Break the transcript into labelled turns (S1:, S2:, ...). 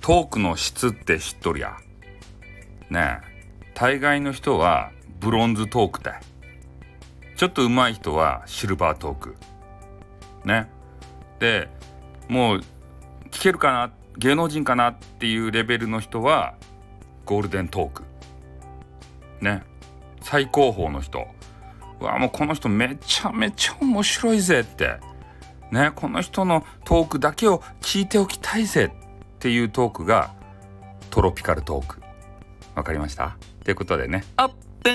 S1: トークの質って知っとるや。ねえ。大概の人はブロンズトークだ。ちょっと上手い人はシルバートーク。ね。でもう聞けるかな？芸能人かなっていうレベルの人はゴールデントーク。ね。最高峰の人。うわもうこの人めちゃめちゃ面白いぜって。ね。この人のトークだけを聞いておきたいぜっっていうトークがトロピカルトーク。わかりました？ということでね。オー。プ